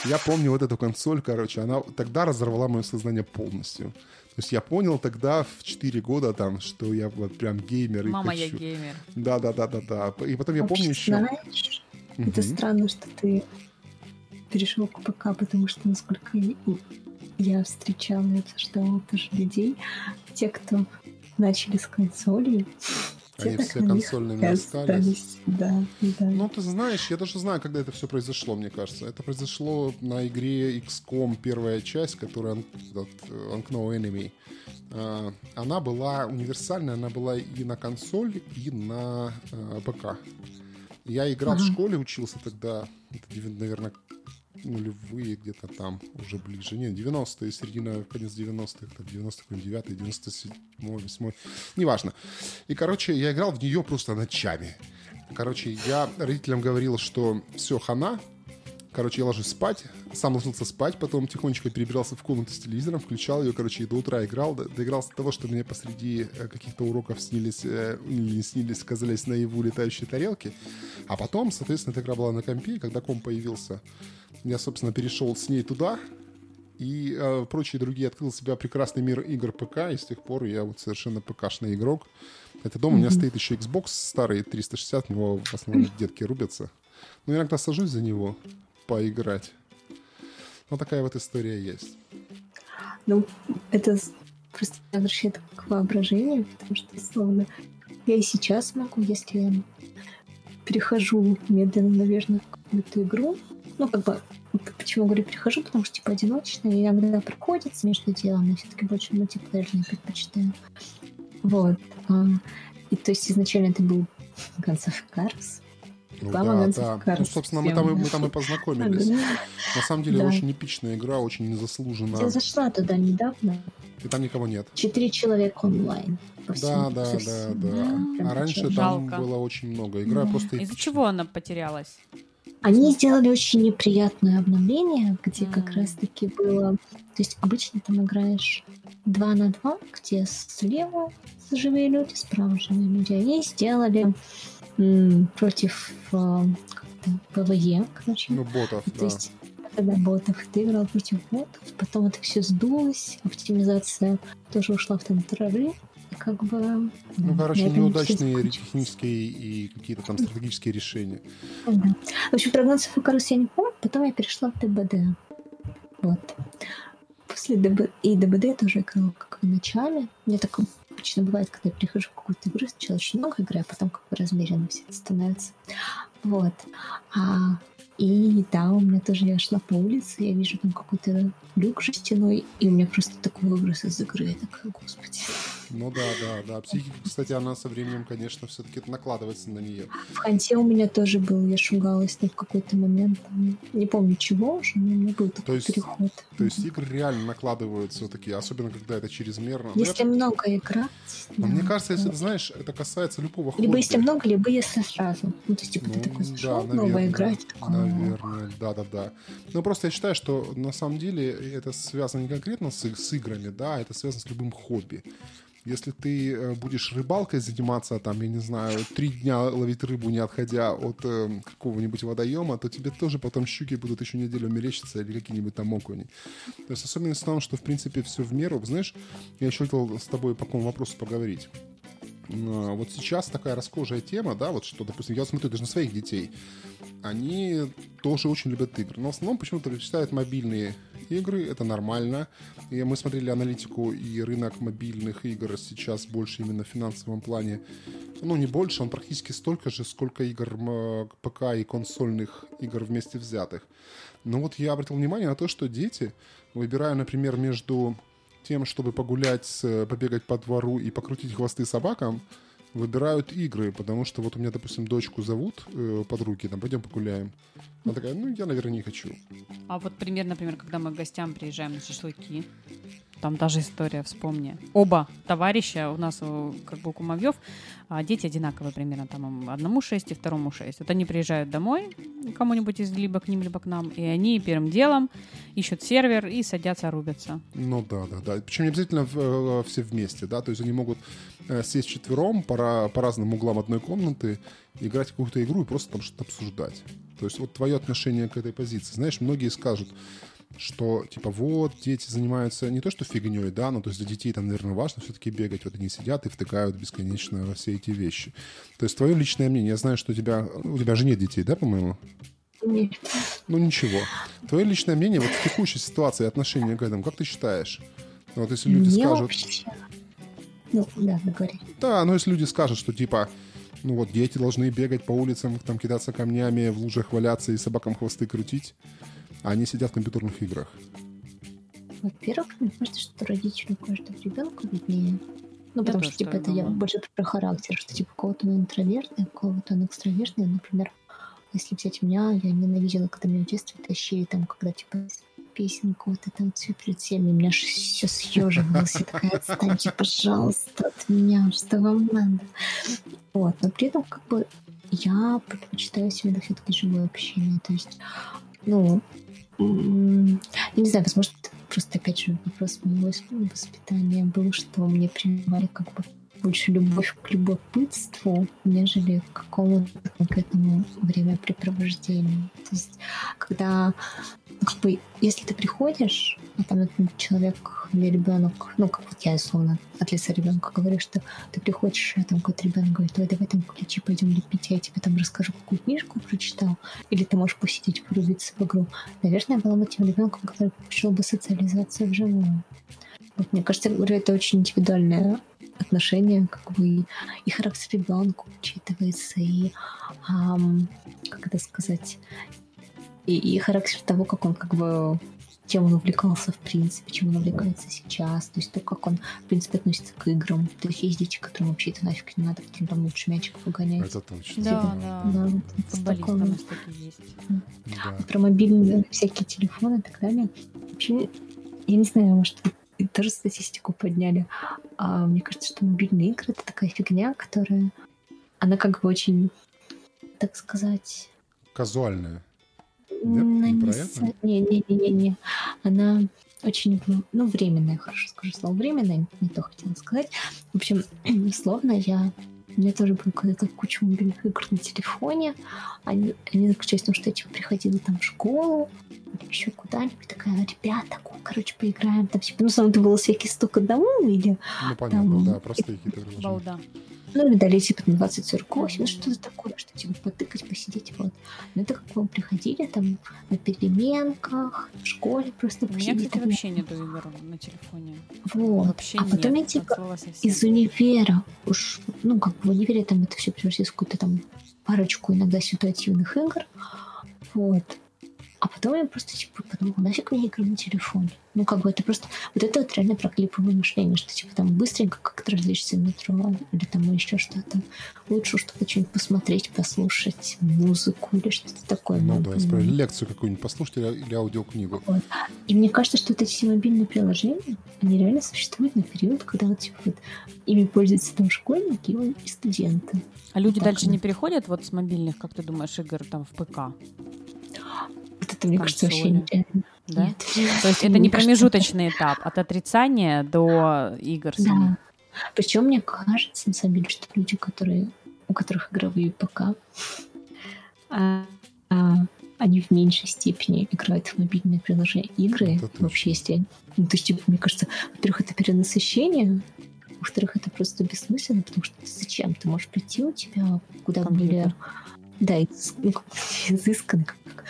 Я помню вот эту консоль, короче, она тогда разорвала мое сознание полностью. То есть я понял тогда в 4 года там, что я вот прям геймер. и Мама, я хочу. геймер. Да, да, да, да, да. И потом я Вообще, помню еще. Знаешь, это Мгм. странно, что ты перешел к ПК, потому что, насколько я- я встречала и обсуждала тоже людей, те, кто начали с консолей, Они все консольными остались. остались. Да, да. Ну, ты знаешь, я даже знаю, когда это все произошло, мне кажется. Это произошло на игре XCOM первая часть, которая этот, э, Unknown Enemy. А, Она была универсальная, она была и на консоль, и на э, ПК. Я играл в Ага. школе, учился тогда, это, наверное, нулевые где-то там, уже ближе. Нет, 90-е, середина, конец 90-х, это 99-й, 97-й, 8 неважно. И, короче, я играл в нее просто ночами. Короче, я родителям говорил, что все, хана. Короче, я ложусь спать, сам ложился спать, потом тихонечко перебирался в комнату с телевизором, включал ее, короче, и до утра играл. До- Доигрался до того, что мне посреди э, каких-то уроков снились, э, или не снились, казались наяву летающие тарелки. А потом, соответственно, эта игра была на компе, и когда комп появился, я, собственно, перешел с ней туда, и э, прочие другие открыл себя прекрасный мир игр ПК, и с тех пор я вот совершенно ПКшный игрок. Это дома у меня стоит еще Xbox старый 360, в него в основном детки рубятся. Но иногда сажусь за него поиграть. Ну, такая вот история есть. Ну, это просто возвращает к воображению, потому что, словно, я и сейчас могу, если я перехожу медленно, наверное, в какую-то игру, ну, как бы, почему говорю перехожу, потому что, типа, одиночная иногда приходится между делом, я все-таки больше мультиплеерные предпочитаю. Вот. А, И то есть изначально это был Guns of Cars. Ну, да, да. Ну, собственно, мы там, и- мы там и познакомились. На самом деле, Да. очень эпичная игра, очень незаслуженно. Я зашла туда недавно. И там никого нет. Четыре человека онлайн. Да, всему- да, да, да. А раньше там Жалко. было очень много. Игра Да. просто Из-за чего она потерялась? Они сделали очень неприятное обновление, где как М. раз-таки было... То есть обычно там играешь 2 на 2, где слева живые люди, справа живые люди. Они сделали м, против э, PvE, короче. Ну, ботов, То да. есть когда ботов, ты играл против ботов, потом это все сдулось, оптимизация тоже ушла в тартарары. И как бы... Ну, да, короче, неудачные технические и какие-то там стратегические решения. Да. В общем, про Guns of Cars я не помню, потом я перешла в ДБД. Вот. После ДБ... И ДБД я тоже играла как в начале. Мне так обычно бывает, когда я прихожу в какую-то игру, сначала очень много играю, а потом как бы размеренно все это становится. Вот. А, и да, у меня тоже я шла по улице, я вижу там какой-то люк жестяной, и у меня просто такой выброс из игры. Я такая, господи, Ну да, да, да. Психика, кстати, она со временем, конечно, все-таки накладывается на нее. В Ханте у меня тоже был, я шугалась в какой-то момент. Не помню чего уже, но у меня был такой То есть- переход. То есть игры реально накладываются такие, особенно когда это чрезмерно. Ну, Если я- много играть, но да, мне кажется, если ты знаешь, это касается любого хобби. Либо если много, либо если сразу. Ну, то есть, типа, ты Ну, такой да, зашел, наверное, новая игра, и ты такой, «О, Наверное, да-да-да. Ну, просто я считаю, что на самом деле это связано не конкретно с, с играми, да, это связано с любым хобби. Если ты э, будешь рыбалкой заниматься, там, я не знаю, три дня ловить рыбу, не отходя от э, какого-нибудь водоема, то тебе тоже потом щуки будут еще неделю мерещиться или какие-нибудь там окуни. То есть особенность в том, что, в принципе, все в меру. Знаешь, я еще хотел с тобой по какому вопросу поговорить. Вот сейчас такая расхожая тема, да, вот что, допустим, я смотрю даже на своих детей, они тоже очень любят игры, но в основном почему-то предпочитают мобильные игры, это нормально. И мы смотрели аналитику, и рынок мобильных игр сейчас больше именно в финансовом плане, ну, не больше, он практически столько же, сколько игр ПК и консольных игр вместе взятых. Но вот я обратил внимание на то, что дети, выбирая, например, между тем, чтобы погулять, побегать по двору и покрутить хвосты собакам, выбирают игры, потому что вот у меня, допустим, дочку зовут э, подруги, там, пойдем погуляем. Она такая, ну, я, наверное, не хочу. А вот пример, например, когда мы к гостям приезжаем на шашлыки, там та же история, вспомни. Оба товарища у нас, э, как бы у кумовьев, а дети одинаковые примерно, там одному 6 и второму 6. Вот они приезжают домой, кому-нибудь из либо к ним, либо к нам, и они первым делом ищут сервер и садятся, рубятся. Ну да, да, да. Причем не обязательно э, все вместе, да, то есть они могут э, сесть четвером по, по разным углам одной комнаты, играть какую-то игру и просто там что-то обсуждать. То есть вот твое отношение к этой позиции. Знаешь, многие скажут, что типа вот дети занимаются не то что фигней, да, но то есть для детей там, наверное, важно все-таки бегать, вот они сидят и втыкают бесконечно все эти вещи. То есть твое личное мнение, я знаю, что у тебя, у тебя же нет детей, да, по-моему? Нет. Ну ничего. Твое личное мнение вот в текущей ситуации отношение к этому, как ты считаешь? Вот если люди Мне скажут, вообще... Ну, да, говори. да, но если люди скажут, что типа, ну вот дети должны бегать по улицам, там кидаться камнями, в лужах валяться и собакам хвосты крутить, они сидят в компьютерных играх. Во-первых, мне кажется, что родителю каждого ребенка виднее. Ну, Я потому что, типа, это я думаю. больше про характер, что, типа, у кого-то он интровертный, у кого-то он экстравертный. Например, если взять меня, я ненавидела, когда меня в детстве тащили, там, когда, типа, песенку, вот это вот все перед всеми, у меня все съеживалось, я такая, отстаньте, пожалуйста, от меня, что вам надо? Вот, но при этом, как бы, я предпочитаю всегда все-таки живое общение, то есть, ну, я не знаю, возможно, это просто, опять же, вопрос моего вос- воспитания был, что мне прививали как бы больше любовь к любопытству, нежели к какому-то конкретному времяпрепровождению. То есть, когда, как бы, если ты приходишь, там, например, человек или ребенок, ну, как вот я, условно, от лица ребенка говорю, что ты приходишь, а там какой-то ребенок говорит, ой, давай там ключи пойдем лепить, я тебе там расскажу, какую книжку прочитал, или ты можешь посидеть, порубиться в игру. Наверное, я была бы тем ребенком, который предпочел бы социализацию вживую. Вот, мне кажется, я говорю, это очень индивидуальное отношение, как бы и, характер ребенка учитывается, и ам, как это сказать, и, и характер того, как он как бы чем он увлекался в принципе, чем он увлекается сейчас, то есть то, как он, в принципе, относится к играм. То есть есть дети, которым вообще это нафиг не надо, которым там лучше мячиков выгонять. Это точно. Да, да. Да, вот это Футболисты у нас такие есть. Да. про мобильные всякие телефоны и так далее. Вообще, я не знаю, может, вы тоже статистику подняли. А мне кажется, что мобильные игры — это такая фигня, которая... Она как бы очень, так сказать... Казуальное. Нет, она не не с- это? Не-не-не-не. Она очень, ну, временная, хорошо скажу слово временная, не то хотела сказать. В общем, условно, я у меня тоже было когда-то куча мобильных игр на телефоне. Они, они заключались в том, что я типа приходила там в школу, еще куда-нибудь, такая, ребята, ку- короче, поиграем. Там, типа, ну, сам это было всякий стук одному или, Ну, понятно, Там- да, простые какие-то приложения. Балда. Ну, или дали, типа, там 2048, ну, что-то такое, что, типа, потыкать, посидеть, вот. Но это как вы приходили там на переменках, в школе просто У меня, посидеть. кстати, там, вообще нету игр на телефоне. Вот. Вообще а потом нет, я, типа, из универа уж, ну, как в универе там это все превратилось в какую-то там парочку иногда ситуативных игр. Вот. А потом я просто типа подумала, нафиг мне игры на телефоне? Ну, как бы это просто... Вот это вот реально про клиповое мышление, что типа там быстренько как-то развлечься в метро или там еще что-то. Лучше что-то что-нибудь посмотреть, послушать музыку или что-то такое. Ну да, справедливо. лекцию какую-нибудь послушать или, или аудиокнигу. Вот. И мне кажется, что вот эти все мобильные приложения, они реально существуют на период, когда вот, типа, вот, ими пользуются там школьники и студенты. А люди Так, дальше да. не переходят вот с мобильных, как ты думаешь, игр там в ПК? Вот это, мне кажется, вообще Консоли. нереально. Да? Нет. То есть это не кажется, промежуточный этап от отрицания до игр. Да. Причем мне кажется, на самом деле, что люди, которые, у которых игровые ПК, а, а, они в меньшей степени играют в мобильные приложения игры. Это точно. Вообще, если они- ну, то есть, типа, мне кажется, во-первых, это перенасыщение, во-вторых, это просто бессмысленно, потому что зачем? Ты можешь прийти, у тебя куда Компьютер. более... Да, ну, как- изысканный, как,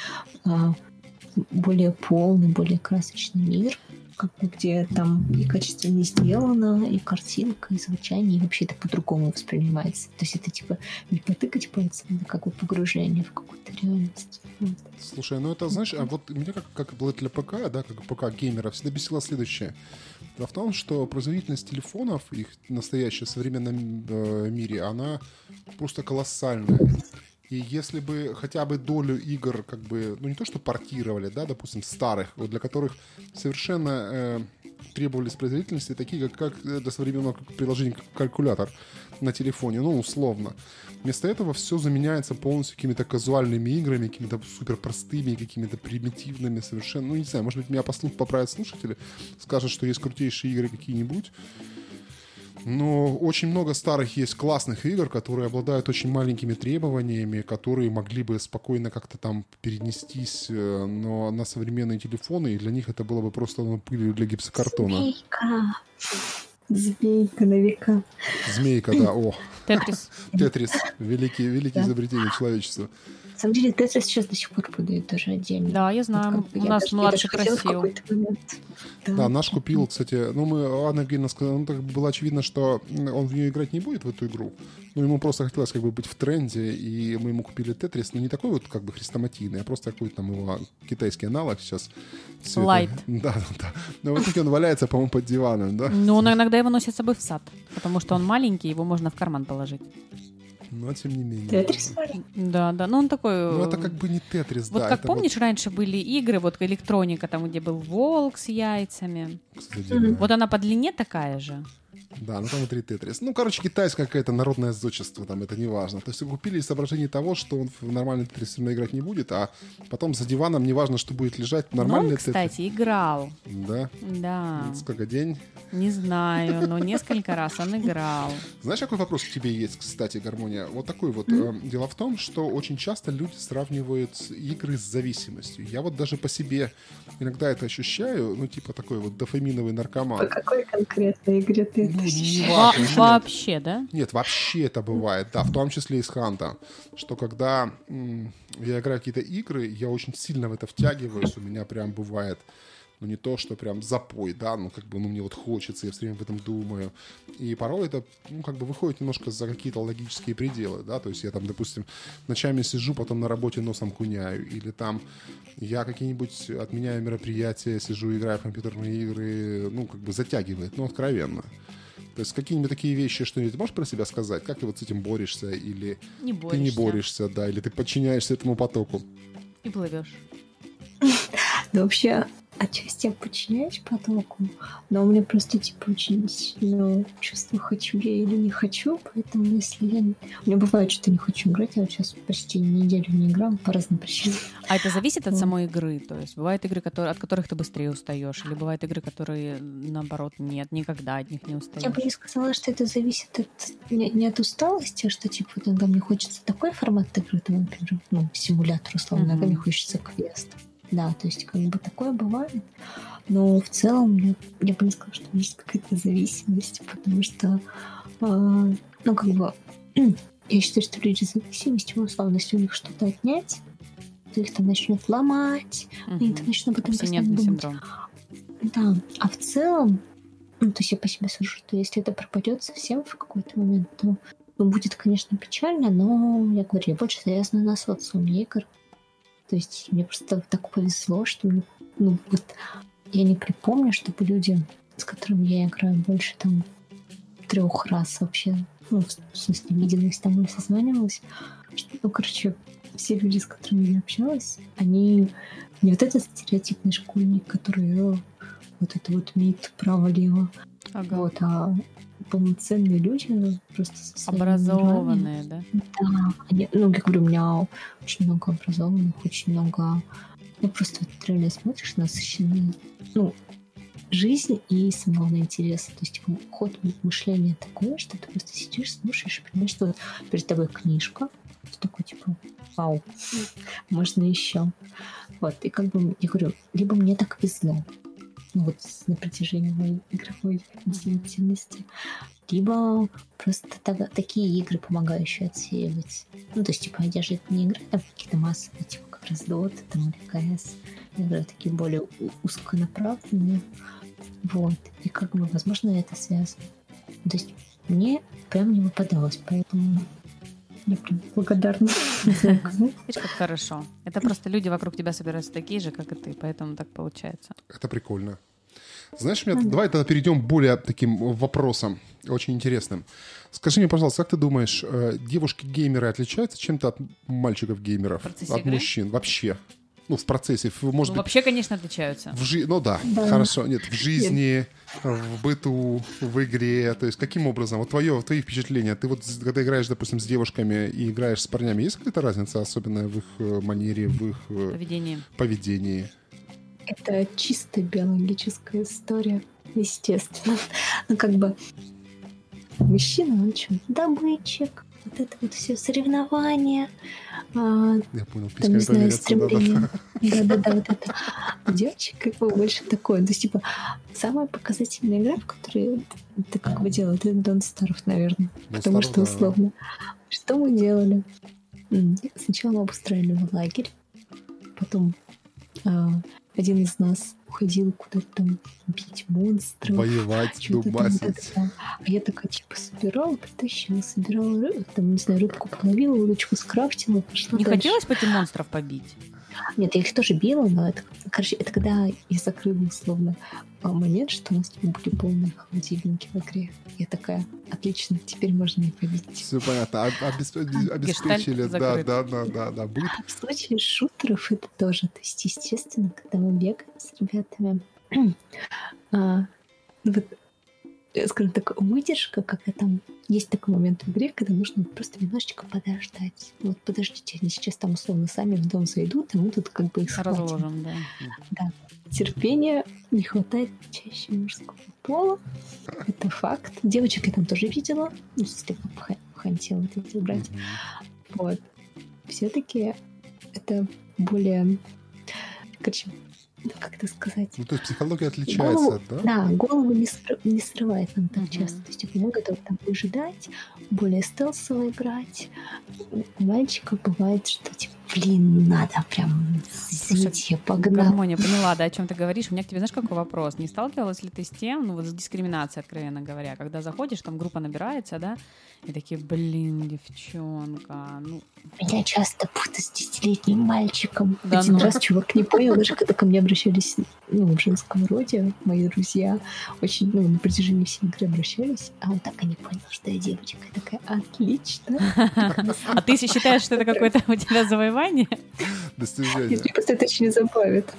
более полный, более красочный мир, как бы, где там и качественно сделано, и картинка, и звучание, и вообще это по-другому воспринимается. То есть это типа не потыкать пальцем, а как бы погружение в какую-то реальность. Вот. Слушай, ну это, знаешь, а вот меня как, как обладателя ПК, да, как ПК-геймера, всегда бесило следующее. Дело в том, что производительность телефонов, их настоящая в современном э, мире, она просто колоссальная. И если бы хотя бы долю игр, как бы, ну не то что портировали, да, допустим, старых, вот для которых совершенно э, требовались производительности, такие как, как до современного приложения как калькулятор на телефоне, ну условно. Вместо этого все заменяется полностью какими-то казуальными играми, какими-то супер простыми, какими-то примитивными совершенно. Ну, не знаю, может быть, меня поправят слушатели, скажут, что есть крутейшие игры какие-нибудь. Но очень много старых есть классных игр, которые обладают очень маленькими требованиями, которые могли бы спокойно как-то там перенестись э, но на современные телефоны, и для них это было бы просто ну, пылью для гипсокартона. Змейка. Змейка на века. Змейка, да, о, Тетрис. Тетрис, великие, великие Да. изобретения человечества. На самом деле, Тетрис сейчас до сих пор продают даже отдельно. Да, я Вот знаю. как бы У я нас даже- младший просил. момент. Да, наш купил, кстати, ну мы, Анна Евгеньевна сказала, ну так было очевидно, что он в нее играть не будет, в эту игру. Ну ему просто хотелось как бы быть в тренде, и мы ему купили Тетрис, но не такой вот как бы хрестоматийный, а просто какой-то там его китайский аналог сейчас. Это- Лайт. Да, да, да. Но в итоге он валяется, по-моему, под диваном, да? Ну, он иногда его носит с собой в сад, потому что он маленький, его можно в карман положить. Но тем не менее. Тетрис. Да, да. Ну, он такой... Ну это э, как бы не Тетрис, Вот да. как помнишь, раньше были игры, вот электроника, там, где был волк с яйцами. Вот, кстати, да. Вот она по длине такая же. Да, ну там внутри Тетрис. Ну, короче, китайское какое-то народное зодчество, там это не важно. То есть купили из соображений того, что он в нормальный Тетрис все равно играть не будет, а потом за диваном не важно, что будет лежать, Но нормальный он, Тетрис. кстати, играл. Да. Да. Сколько день? Не знаю, но несколько раз он играл. Знаешь, какой вопрос к тебе есть, кстати, гармония? Вот такой вот. Э, Дело в том, что очень часто люди сравнивают игры с зависимостью. Я вот даже по себе иногда это ощущаю, ну, типа такой вот дофаминовый наркоман. По какой конкретной игре ты Ну, не? Во- вообще, да? Нет, вообще это бывает, да, в том числе и с Ханта, что когда м, я играю какие-то игры, я очень сильно в это втягиваюсь, у меня прям бывает, ну не то, что прям запой, да, ну как бы, ну мне вот хочется, я все время об этом думаю, и порой это, ну как бы выходит немножко за какие-то логические пределы, да, то есть я там, допустим, ночами сижу, потом на работе носом куняю, или там я какие-нибудь отменяю мероприятия, сижу, играю в компьютерные игры, ну как бы затягивает, ну откровенно. То есть какие-нибудь такие вещи, что-нибудь можешь про себя сказать? Как ты вот с этим борешься? Или Не ты не борешься. борешься, да? Или ты подчиняешься этому потоку? И плывешь. Да вообще, отчасти я подчиняюсь потоку, но у меня просто, типа, очень сильное чувство, хочу я или не хочу, поэтому если я... У меня бывает, что не хочу играть, я вот сейчас почти неделю не играла по разным причинам. А это зависит от самой игры? То есть бывают игры, которые, от которых ты быстрее устаешь, или бывают игры, которые, наоборот, нет, никогда от них не устаешь? Я бы не сказала, что это зависит от, не, не от усталости, а что, типа, иногда мне хочется такой формат игры, там, например, ну, симулятор, условно, иногда Мгм. мне хочется квест. Да, то есть, как бы такое бывает. Но в целом я, я бы не сказала, что есть какая-то зависимость, потому что, а, ну, как бы, я считаю, что люди с зависимостью, условно, если у них что-то отнять, то их там начнут ломать, они Мгм. там начнут об этом думать. синдром. Да, а в целом, ну, то есть я по себе сужу, что если это пропадет совсем в какой-то момент, то ну, будет, конечно, печально, но, я говорю, я больше завязана на социуме игр. То есть мне просто так повезло, что мне, ну вот я не припомню, чтобы люди, с которыми я играю больше там трех раз вообще, ну, в смысле, виделась там и созванивалась. Ну, короче, все люди, с которыми я общалась, они не вот этот стереотипный школьник, который вот это вот МИД право-лево, ага. вот, а полноценные люди, просто образованные, да? Да, они, ну, я говорю, у меня очень много образованных, очень много, ну, просто вот реально смотришь насыщенные, ну, жизнь и самое главное интерес. То есть типа, ход мышления такой, что ты просто сидишь, слушаешь и понимаешь, что перед тобой книжка, ты такой типа, вау, можно еще. Вот, и как бы, я говорю, либо мне так везло, ну вот на протяжении моей игровой деятельности, либо просто так, такие игры, помогающие отсеивать. Ну, то есть, типа, я же не играю в какие-то массовые, типа, как раз Dota, там, или КС. Я играю такие более узконаправленные. Вот. И как бы, возможно, это связано. То есть, мне прям не выпадалось, поэтому я прям благодарна. Видишь, как хорошо. Это просто люди вокруг тебя собираются такие же, как и ты, поэтому так получается. Это прикольно. Знаешь, меня, давай тогда перейдем к более таким вопросам, очень интересным. Скажи мне, пожалуйста, как ты думаешь, э, девушки-геймеры отличаются чем-то от мальчиков-геймеров? От игры? мужчин вообще? Ну, в процессе, может ну, быть... вообще, конечно, отличаются. В жи... Ну да, да, хорошо. Нет, в жизни, Нет. в быту, в игре. То есть каким образом? Вот твое, твои впечатления. Ты вот, когда играешь, допустим, с девушками и играешь с парнями, есть какая-то разница, особенная в их э, манере, в их... Э, поведении. Поведении? Это чисто биологическая история, естественно. Ну, как бы мужчина, он что, добытчик, вот это вот все соревнования, а, Я понял, там, не знаю, стремление. Да-да-да, вот это. Девочек как бы больше такое. То есть, типа, самая показательная игра, в которой ты как бы делал, это Дон Старов, наверное. Потому что условно. Да. Что мы делали? Сначала мы обустраивали лагерь, потом а, один из нас уходил куда-то там бить монстров. Воевать, дубасить. Там, а я такая, типа, собирала, притащила, собирала рыбу, там, не знаю, рыбку половила, удочку скрафтила, пошла Не дальше. хотелось пойти монстров побить? Нет, я их тоже била, но это, короче, это когда я закрыла условно момент, что у нас были полные холодильники в игре. Я такая, отлично, теперь можно и побить. Все понятно. обеспечили, да, да, да, да, да, быт. В случае шутеров это тоже. То есть, естественно, когда мы бегаем с ребятами, а, ну вот скажем так, выдержка, когда там есть такой момент в игре, когда нужно просто немножечко подождать. Вот подождите, они сейчас там условно сами в дом зайдут, и мы тут как бы их Разложим, да. Да. Терпения не хватает чаще мужского пола. Это факт. Девочек я там тоже видела. Ну, если хантила вот эти брать. Вот. Все-таки это более... Короче, как это сказать? Ну, то есть психология отличается, голову, да? Да, голову не, ср- не срывает нам так uh-huh. часто. То есть мы готовы там выжидать, более стелсово играть. У мальчиков бывает, что типа, блин, надо прям, извините, погнал. Гармония, поняла, да, о чем ты говоришь. У меня к тебе, знаешь, какой вопрос? Не сталкивалась ли ты с тем, ну вот с дискриминацией, откровенно говоря, когда заходишь, там группа набирается, да, и такие, блин, девчонка, ну... Меня часто путают с десятилетним мальчиком. Да, Один ну... раз чувак не понял, даже когда ко мне обращались, ну, в женском роде, мои друзья, очень, ну, на протяжении всей игры обращались, а он так и не понял, что я девочка. Я такая, отлично. А ты считаешь, что это какое-то у тебя завоевание? Достижение. Нет, просто это очень забавит.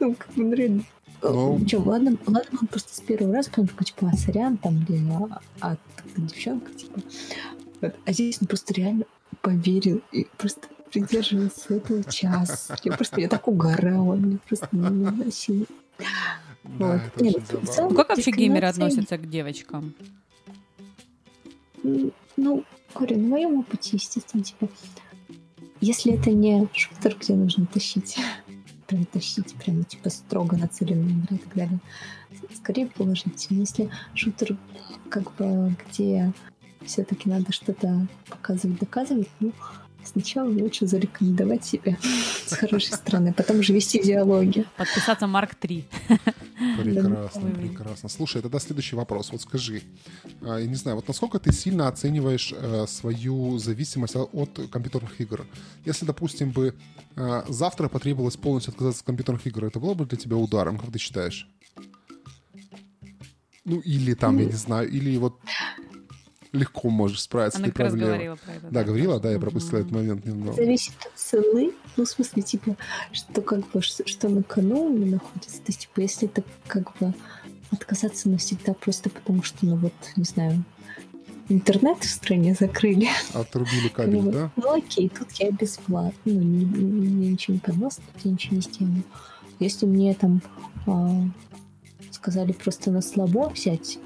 Ну, как бы, ну, реально, ну, ну, Че, ладно, ладно, он просто с первого раза, потом такой, типа, а, сорян, там, или, а, а девчонка, типа. Вот. А здесь он просто реально поверил и просто придерживался этого час. Я просто, я так угорала, мне просто не выносила. Да, вот. Нет, ну, как вообще геймеры относятся к девочкам? Ну, говорю, на моем опыте, естественно, типа, если это не шутер, где нужно тащить прям тащить, прям типа строго нацеленно играть и так далее. Скорее положительно. Если шутер как бы где все-таки надо что-то показывать, доказывать, ну, сначала лучше зарекомендовать себя с хорошей стороны, потом уже вести диалоги. Подписаться Марк 3. Прекрасно, прекрасно. Слушай, тогда следующий вопрос. Вот скажи, а, я не знаю, вот насколько ты сильно оцениваешь э, свою зависимость от компьютерных игр? Если, допустим, бы э, завтра потребовалось полностью отказаться от компьютерных игр, это было бы для тебя ударом, как ты считаешь? Ну, или там, я не знаю, или вот легко можешь справиться Она с этой как раз проблемой. говорила про это. Да, говорила, да, я Мгм. пропустил этот момент немного. Зависит от цены. Ну, в смысле, типа, что как бы, что, что на кону у меня находится. То есть, типа, если это как бы отказаться навсегда просто потому, что, ну вот, не знаю, интернет в стране закрыли. Отрубили кабель, бы, да? Ну окей, тут я бесплатно, ну, не, не- мне ничего не подносит, тут я ничего не сделаю. Если мне там а, сказали просто на слабо взять,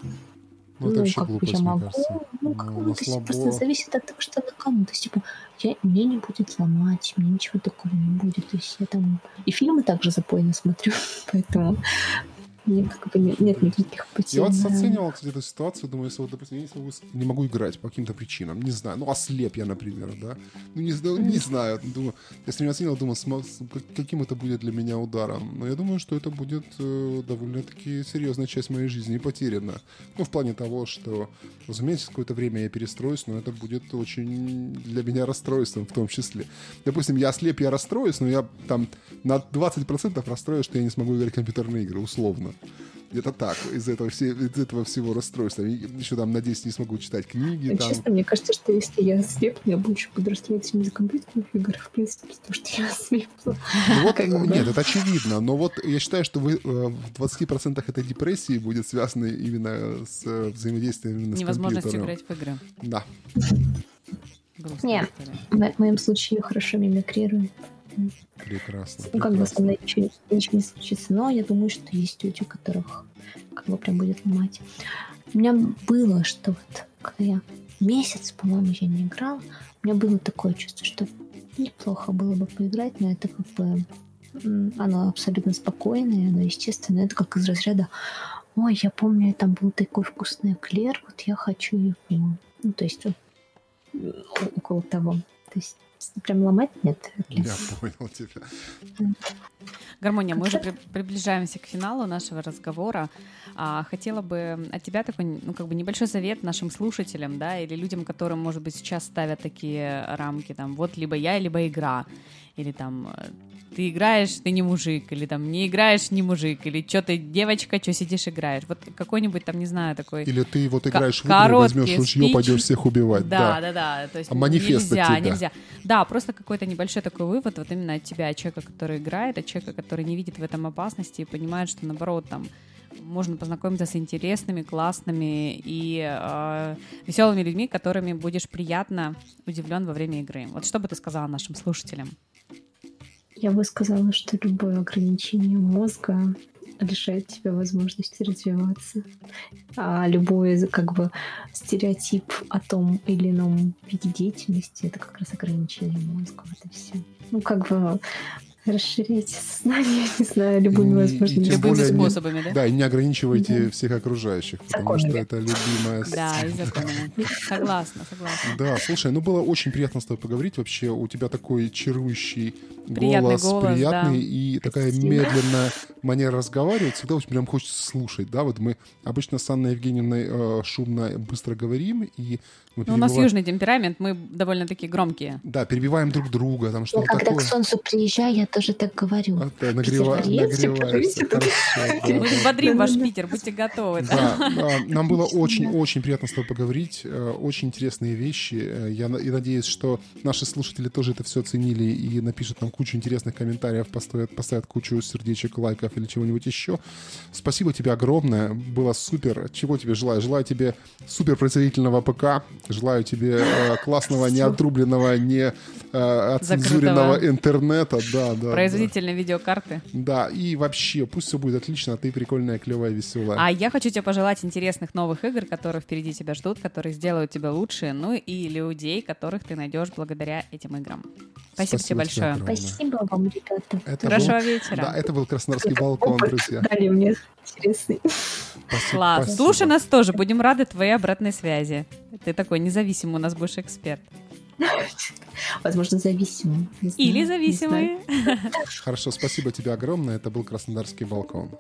Ну, это ну, вообще как бы глупость, я могу, кажется. ну, Ну, как на бы, то есть просто зависит от того, что на кону. То есть, типа, я, мне не будет ломать, мне ничего такого не будет. То есть я там и фильмы также запойно смотрю, поэтому мне как бы не- нет никаких потерь. Я вот оценивал, кстати, эту ситуацию, думаю, если вот, допустим, я не, смогу, не могу играть по каким-то причинам, не знаю, ну, ослеп я, например, да, ну, не, знаю- не знаю, думаю, если не оценивал, думаю, каким это будет для меня ударом, но я думаю, что это будет э, довольно-таки серьезная часть моей жизни потеряна, ну, в плане того, что, разумеется, какое-то время я перестроюсь, но это будет очень для меня расстройством в том числе. Допустим, я ослеп, я расстроюсь, но я там на 20% расстроюсь, что я не смогу играть в компьютерные игры, условно. Это так, из этого, все, из этого всего расстройства. И Еще там, надеюсь, не смогу читать книги. Ну, Там. Честно, мне кажется, что если я ослепну, я больше буду расстроиться не за компьютерных игр, в принципе, потому что я ослепла. Ну вот, как бы, нет, это очевидно. Но вот я считаю, что вы, э, в 20% этой депрессии будет связано именно с э, взаимодействием именно с Невозможность компьютером. играть в игры. Да. Грустная Не. история. В моем случае я хорошо мимикрирую. Прекрасно. Ну, как бы со мной ничего, ничего не случится, но я думаю, что есть люди, у которых как бы прям будет ломать. У меня было, что вот, когда я месяц, по-моему, я не играла, у меня было такое чувство, что неплохо было бы поиграть, но это как бы оно абсолютно спокойное, оно естественное. Это как из разряда Ой, я помню, там был такой вкусный эклер, вот я хочу его. Ну, то есть около того. То есть прям ломать нет. Я понял тебя. Гармония, мы уже при- приближаемся к финалу нашего разговора. А, хотела бы от тебя такой, ну, как бы небольшой совет нашим слушателям, да, или людям, которым, может быть, сейчас ставят такие рамки, там, вот либо я, либо игра, или там э, ты играешь, ты не мужик, или там не играешь, не мужик, или что ты девочка, что сидишь играешь. Вот какой-нибудь там, не знаю, такой... Или ты вот играешь в игры, возьмешь ружье, пойдешь всех убивать. Да, да, да. То есть А манифест нельзя, тебя? нельзя. Да, просто какой-то небольшой такой вывод вот именно от тебя, от человека, который играет, от человека, который не видит в этом опасности и понимает, что наоборот там можно познакомиться с интересными, классными и э, веселыми людьми, которыми будешь приятно удивлен во время игры. Вот что бы ты сказала нашим слушателям? Я бы сказала, что любое ограничение мозга лишает тебя возможности развиваться. А любой как бы стереотип о том или ином виде деятельности это как раз ограничение мозга. Вот и все. Ну, как бы расширяйте сознание, не знаю, любыми возможными Любыми более не- способами, да? Да, и не ограничивайте Да. всех окружающих, потому Законами. что это любимая Да, и законами. Согласна, согласна. Да, слушай, ну было очень приятно с тобой поговорить. Вообще у тебя такой чарующий Приятный голос, голос, приятный да. и такая Спасибо. медленная манера разговаривать. Всегда очень прям хочется слушать, да. Вот мы обычно с Анной Евгеньевной э, шумно, быстро говорим и мы Ну, у нас перебиваем- южный темперамент, мы довольно-таки громкие. Да, перебиваем друг друга, там Я что-то когда такое. к солнцу приезжаю, я тоже так говорю. А, да, нагрева- да, Мы да. бодрим ваш. Питер, будьте готовы. Да, нам было очень-очень приятно с тобой поговорить. э, Очень интересные вещи. Э, Я и надеюсь, что наши слушатели тоже это все оценили и напишут нам кучу интересных комментариев, поставят, поставят кучу сердечек, лайков или чего-нибудь еще. Спасибо тебе огромное. Было супер. Чего тебе желаю? Желаю тебе супер производительного ПК. Желаю тебе э, классного, не отрубленного, не отцензуренного интернета. Да, да. Да. Производительные видеокарты. Да, и вообще, пусть все будет отлично, а ты прикольная, клевая, веселая. А я хочу тебе пожелать интересных новых игр, которые впереди тебя ждут, которые сделают тебя лучше, ну и людей, которых ты найдешь благодаря этим играм. Спасибо, тебе большое. огромное. Спасибо вам, ребята. Это Хорошего был- вечера. Да, это был Краснодарский балкон, друзья. Дали мне интересный. Спасибо, Класс. спасибо. Слушай нас тоже, будем рады твоей обратной связи. Ты такой независимый у нас больше эксперт. Возможно, знаю, Или зависимый. Хорошо, спасибо тебе огромное. Это был Краснодарский балкон.